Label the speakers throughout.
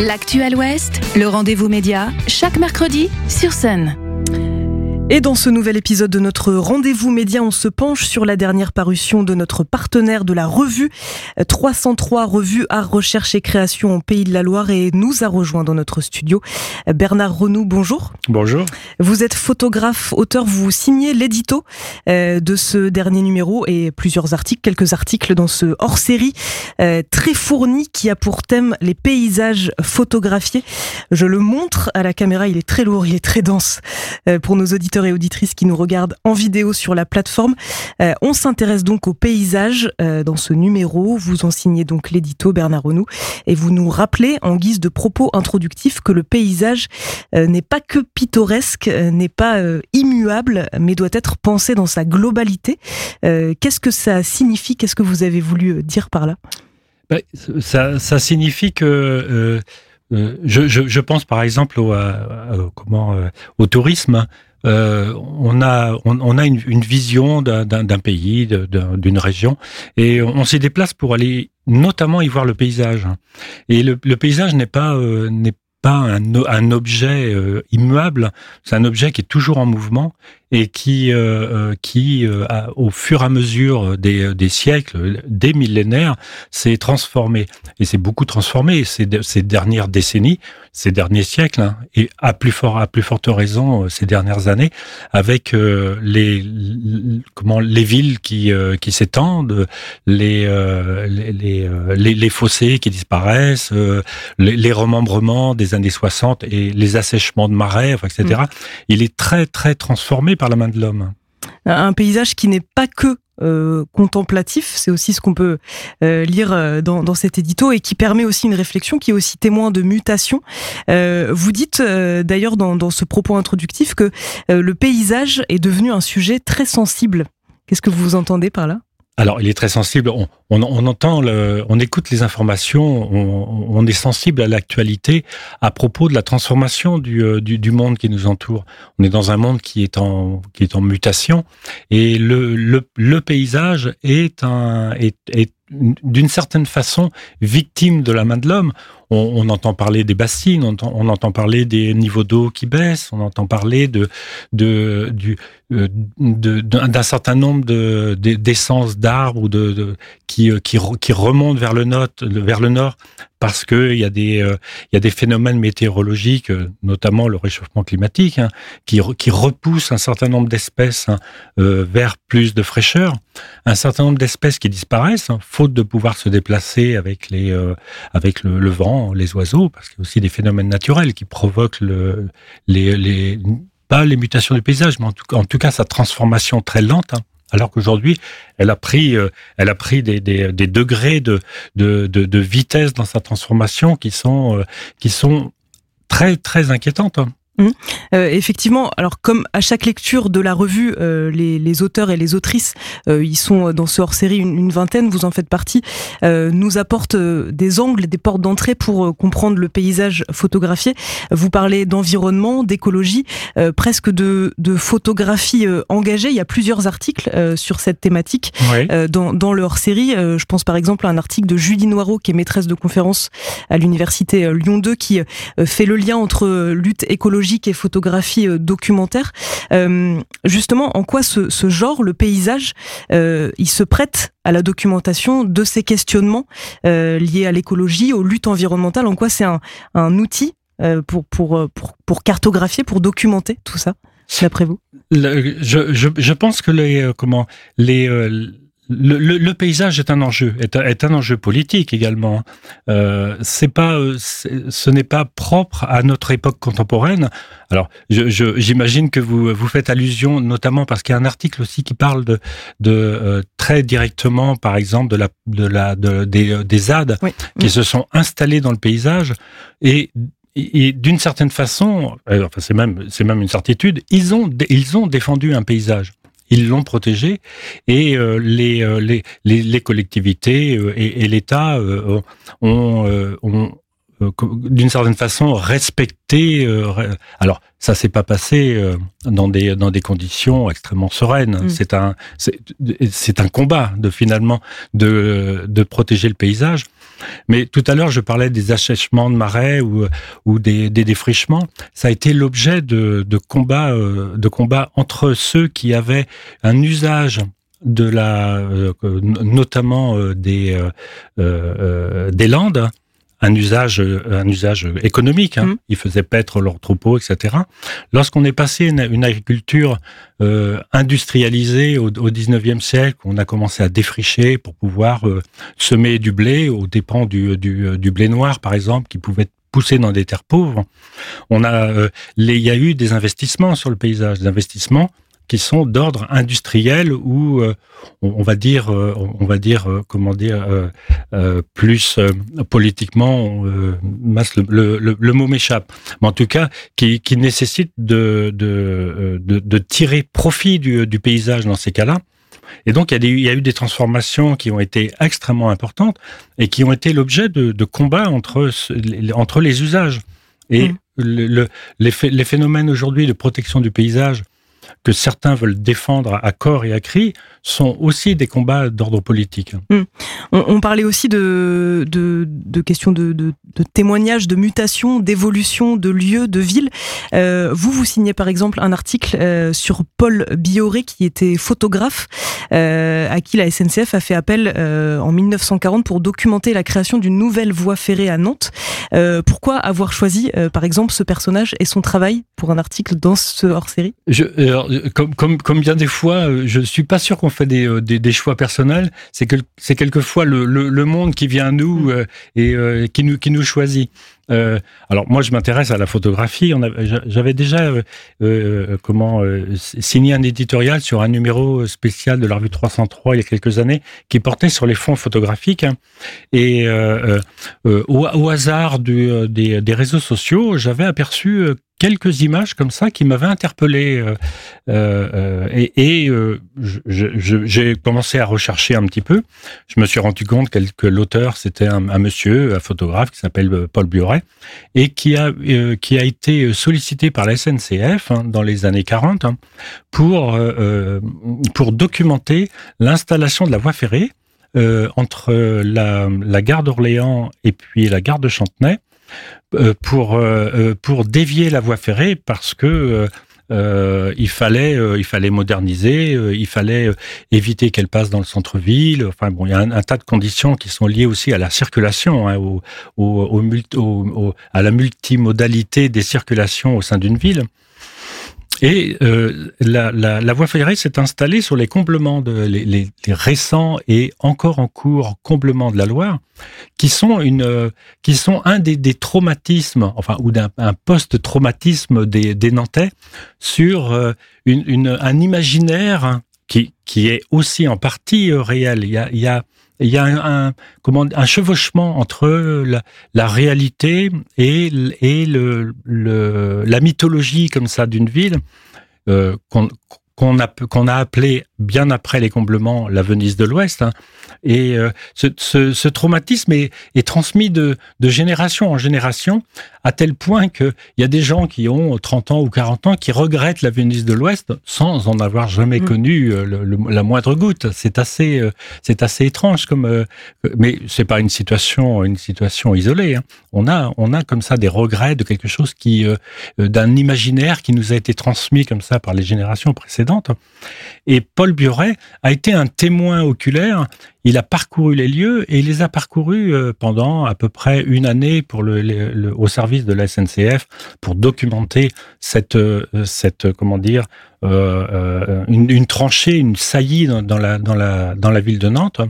Speaker 1: L'actuel Ouest, le rendez-vous média, chaque mercredi sur Sun.
Speaker 2: Et dans ce nouvel épisode de notre rendez-vous média, on se penche sur la dernière parution de notre partenaire de la revue 303 revue Art, Recherche et Création en Pays de la Loire et nous a rejoint dans notre studio Bernard Renou. Bonjour.
Speaker 3: Bonjour.
Speaker 2: Vous êtes photographe, auteur, vous signez l'édito euh, de ce dernier numéro et plusieurs articles, quelques articles dans ce hors-série euh, très fourni qui a pour thème les paysages photographiés. Je le montre à la caméra, il est très lourd, il est très dense euh, pour nos auditeurs et auditrices qui nous regardent en vidéo sur la plateforme. Euh, on s'intéresse donc aux paysages euh, dans ce numéro. Vous en signez donc l'édito Bernard Renou et vous nous rappelez en guise de propos introductifs que le paysage euh, n'est pas que pittoresque, n'est pas immuable, mais doit être pensé dans sa globalité. Qu'est-ce que ça signifie? Qu'est-ce que vous avez voulu dire par là?
Speaker 3: Ben, ça, signifie que je, pense par exemple au, comment, au tourisme. Euh, on a on, a une, une vision d'un pays, d'une région, et on s'y déplace pour aller notamment y voir le paysage. Et le, le paysage n'est pas euh, n'est pas un, un objet euh, immuable, c'est un objet qui est toujours en mouvement et qui, euh, euh, qui euh, au fur et à mesure des, des siècles, des millénaires, s'est transformé. Et c'est beaucoup transformé ces, ces dernières décennies, ces derniers siècles, hein, et à plus fort, à plus forte raison ces dernières années, avec les, comment les villes qui, qui s'étendent, les, les, les, les, fossés qui disparaissent, les, les, remembrements des années 60 et les assèchements de marais, etc. Mm. Il est très très transformé par la main de l'homme.
Speaker 2: Un paysage qui n'est pas que euh, contemplatif, c'est aussi ce qu'on peut euh, lire euh, dans, dans, cet édito et qui permet aussi une réflexion qui est aussi témoin de mutation. vous dites d'ailleurs dans, dans, ce propos introductif que le paysage est devenu un sujet très sensible. Qu'est-ce que vous entendez par là?
Speaker 3: Alors, il est très sensible. On, on, on entend, le, on écoute les informations, on, on est sensible à l'actualité à propos de la transformation du, euh, du, du, monde qui nous entoure. On est dans un monde qui est en, qui est en mutation et le, le, le paysage est, un, est, est d'une certaine façon victime de la main de l'homme. On, on, entend parler des bassines, on entend, on entend parler des niveaux d'eau qui baissent, on entend parler de, de, du, euh, d'un certain nombre de, d'essences d'arbres ou de, de, qui, euh, qui, remontent vers le nord, vers le nord parce que il y a des euh, y a des phénomènes météorologiques, notamment le réchauffement climatique, hein, qui qui repoussent un certain nombre d'espèces hein, vers plus de fraîcheur, un certain nombre d'espèces qui disparaissent hein, faute de pouvoir se déplacer avec les avec le, vent, les oiseaux, parce qu'il y a aussi des phénomènes naturels qui provoquent le pas les mutations du paysage, mais en tout, cas sa transformation très lente. Hein. alors qu'aujourd'hui, elle a pris, euh, des, degrés de, vitesse dans sa transformation qui sont, euh, très très inquiétantes. Hein.
Speaker 2: Mmh. Euh, effectivement, alors comme à chaque lecture de la revue, euh, les, les, auteurs et les autrices, euh, ils sont dans ce hors-série une, une, vingtaine, vous en faites partie, euh, nous apportent euh, des angles, des portes d'entrée pour euh, comprendre le paysage photographié. Vous parlez d'environnement, d'écologie, presque de, de photographie engagée. Il y a plusieurs articles sur cette thématique
Speaker 3: oui.
Speaker 2: dans, dans le hors-série. je pense par exemple à un article de Julie Noireau, qui est maîtresse de conférence à l'université Lyon 2, qui fait le lien entre lutte écologique et photographie euh, documentaire. Euh, justement, en quoi ce, genre, le paysage, euh, il se prête à la documentation de ces questionnements liés à l'écologie, aux luttes environnementales? En quoi c'est un, outil pour, pour, cartographier, pour documenter tout ça, d'après vous?
Speaker 3: Je, je, pense que les, comment, les le, le, le, paysage est un enjeu, est, est un enjeu politique également. Euh, c'est pas, euh, ce n'est pas propre à notre époque contemporaine. Alors, j'imagine je, que vous vous faites allusion, notamment parce qu'il y a un article aussi qui parle de, de euh, très directement, par exemple, de la, de la, de, des, des ZAD oui. qui se sont installés dans le paysage et et d'une certaine façon, euh, enfin c'est même c'est même une certitude, ils ont ils ont défendu un paysage ils l'ont protégé et euh, les, euh, les, les, les, collectivités euh, et, et l'État euh, ont, ont d'une certaine façon respecter. alors ça s'est pas passé dans des dans des conditions extrêmement sereines. Mm. C'est un c'est un combat de finalement de de protéger le paysage. Mais tout à l'heure, je parlais des assèchements de marais ou, des, défrichements. Ça a été l'objet de, de combats, euh, de combats entre ceux qui avaient un usage de la, euh, notamment euh, des des landes un usage, un usage économique. Hein. Mmh. Ils faisaient paître leurs troupeaux, etc. Lorsqu'on est passé une, une agriculture euh, industrialisée au, au 19e siècle, on a commencé à défricher pour pouvoir euh, semer du blé aux dépens du, du, du, blé noir, par exemple, qui pouvait pousser dans des terres pauvres. On a, euh, les, il y a eu des investissements sur le paysage, des investissements qui sont d'ordre industriel ou euh, on, va dire euh, on va dire euh, comment dire plus politiquement le, le, le, mot m'échappe mais en tout cas qui, qui nécessite de, de, de, de tirer profit du, du paysage dans ces cas-là et donc, il y, a des, il y, a eu des transformations qui ont été extrêmement importantes et qui ont été l'objet de, de combats entre, entre les usages. Et mmh. le, les, les, phénomènes aujourd'hui de protection du paysage que certains veulent défendre à corps et à cri sont aussi des combats d'ordre politique.
Speaker 2: Hmm. On, parlait aussi de, questions de, témoignages, de mutations, d'évolution de lieux, de villes. Euh, vous, vous signez par exemple un article euh, sur Paul Bioré, qui était photographe, euh, à qui la SNCF a fait appel en 1940 pour documenter la création d'une nouvelle voie ferrée à Nantes. pourquoi avoir choisi, par exemple, ce personnage et son travail pour un article dans ce hors-série?
Speaker 3: Comme, comme, comme bien des fois, je suis pas sûr qu'on fait des, des, des, choix personnels. C'est que quelquefois le, le, le, monde qui vient à nous mm. et qui nous qui nous choisit. Euh, alors moi, je m'intéresse à la photographie. J'avais déjà euh, comment signé un éditorial sur un numéro spécial de la revue 303 il y a quelques années qui portait sur les fonds photographiques. Hein. Et au, hasard des, des réseaux sociaux, j'avais aperçu quelques images comme ça qui m'avaient interpellé euh, euh, et, et euh, j'ai commencé à rechercher un petit peu. Je me suis rendu compte que, l'auteur c'était un, monsieur, un photographe qui s'appelle euh, Paul Bioret et qui a euh, qui a été sollicité par la SNCF hein, dans les années 40 hein, pour euh, pour documenter l'installation de la voie ferrée entre la, la gare d'Orléans et puis la gare de Chantenay euh, pour euh, euh, pour dévier la voie ferrée parce que euh, il fallait il fallait moderniser, il fallait éviter qu'elle passe dans le centre-ville. Enfin bon, il y a un, tas de conditions qui sont liées aussi à la circulation, hein, au, à la multimodalité des circulations au sein d'une ville. Et euh, la, la, la, voie ferrée s'est installée sur les comblements, de, les, les, les, récents et encore en cours comblements de la Loire, qui sont une, qui sont un des, des traumatismes, enfin ou d'un post-traumatisme des, des, Nantais sur euh, une, une, un imaginaire qui, qui est aussi en partie euh, réel. Il y a, il y a il y a un, chevauchement entre la, réalité et, la mythologie comme ça d'une ville euh, qu'on a, qu'on a appelé bien après les comblements la Venise de l'Ouest. Hein. Et euh, ce, ce, ce, traumatisme est, est transmis de, de, génération en génération, à tel point qu'il y a des gens qui ont 30 ans ou 40 ans qui regrettent la Venise de l'Ouest sans en avoir jamais mmh. connu euh, le, la moindre goutte. C'est assez, euh, c'est assez étrange comme, mais c'est pas une situation, une situation isolée. Hein. On a, on a comme ça des regrets de quelque chose qui, d'un imaginaire qui nous a été transmis comme ça par les générations précédentes. Et Paul Buret a été un témoin oculaire. Il a parcouru les lieux et il les a parcourus euh, pendant à peu près une année pour le, le, au service de la SNCF pour documenter cette, euh, cette comment dire, euh, une, une, tranchée, une saillie dans, dans, la, dans, la, dans la ville de Nantes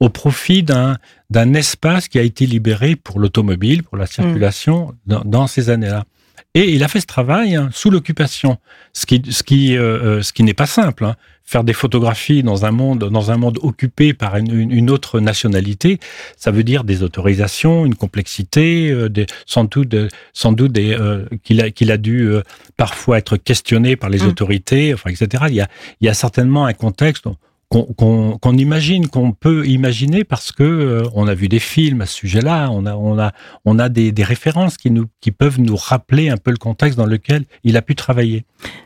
Speaker 3: au profit d'un d'un espace qui a été libéré pour l'automobile, pour la circulation mmh. dans, dans ces années-là. Et il a fait ce travail hein, sous l'occupation, ce qui, ce qui, euh, ce qui n'est pas simple. Hein. Faire des photographies dans un monde, dans un monde occupé par une, une autre nationalité, ça veut dire des autorisations, une complexité, euh, des, sans doute, sans doute des, euh, qu'il a, qu'il a dû parfois être questionné par les mmh. autorités, enfin, etc. Il y a, il y a certainement un contexte qu'on imagine, qu'on peut imaginer parce que euh, on a vu des films à ce sujet-là, on a, on a, on a des, des, références qui, nous, qui peuvent nous rappeler un peu le contexte dans lequel il a pu travailler.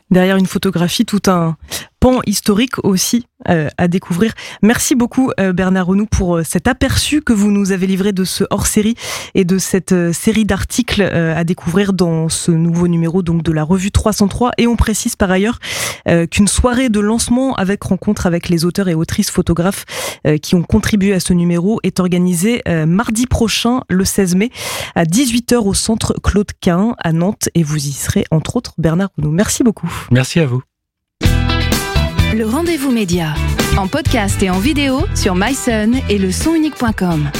Speaker 2: Derrière une photographie, tout un pan historique aussi euh, à découvrir. Merci beaucoup euh, Bernard Renou pour cet aperçu que vous nous avez livré de ce hors-série et de cette série d'articles à découvrir dans ce nouveau numéro donc de la revue 303. Et on précise par ailleurs qu'une soirée de lancement avec rencontre avec les auteurs et autrices photographes euh, qui ont contribué à ce numéro est organisé euh, mardi prochain, le 16 mai, à 18h au centre Claude Quin à Nantes. Et vous y serez, entre autres, Bernard Renaud. Merci beaucoup.
Speaker 3: Merci à vous.
Speaker 1: Le rendez-vous média, en podcast et en vidéo sur myson et le.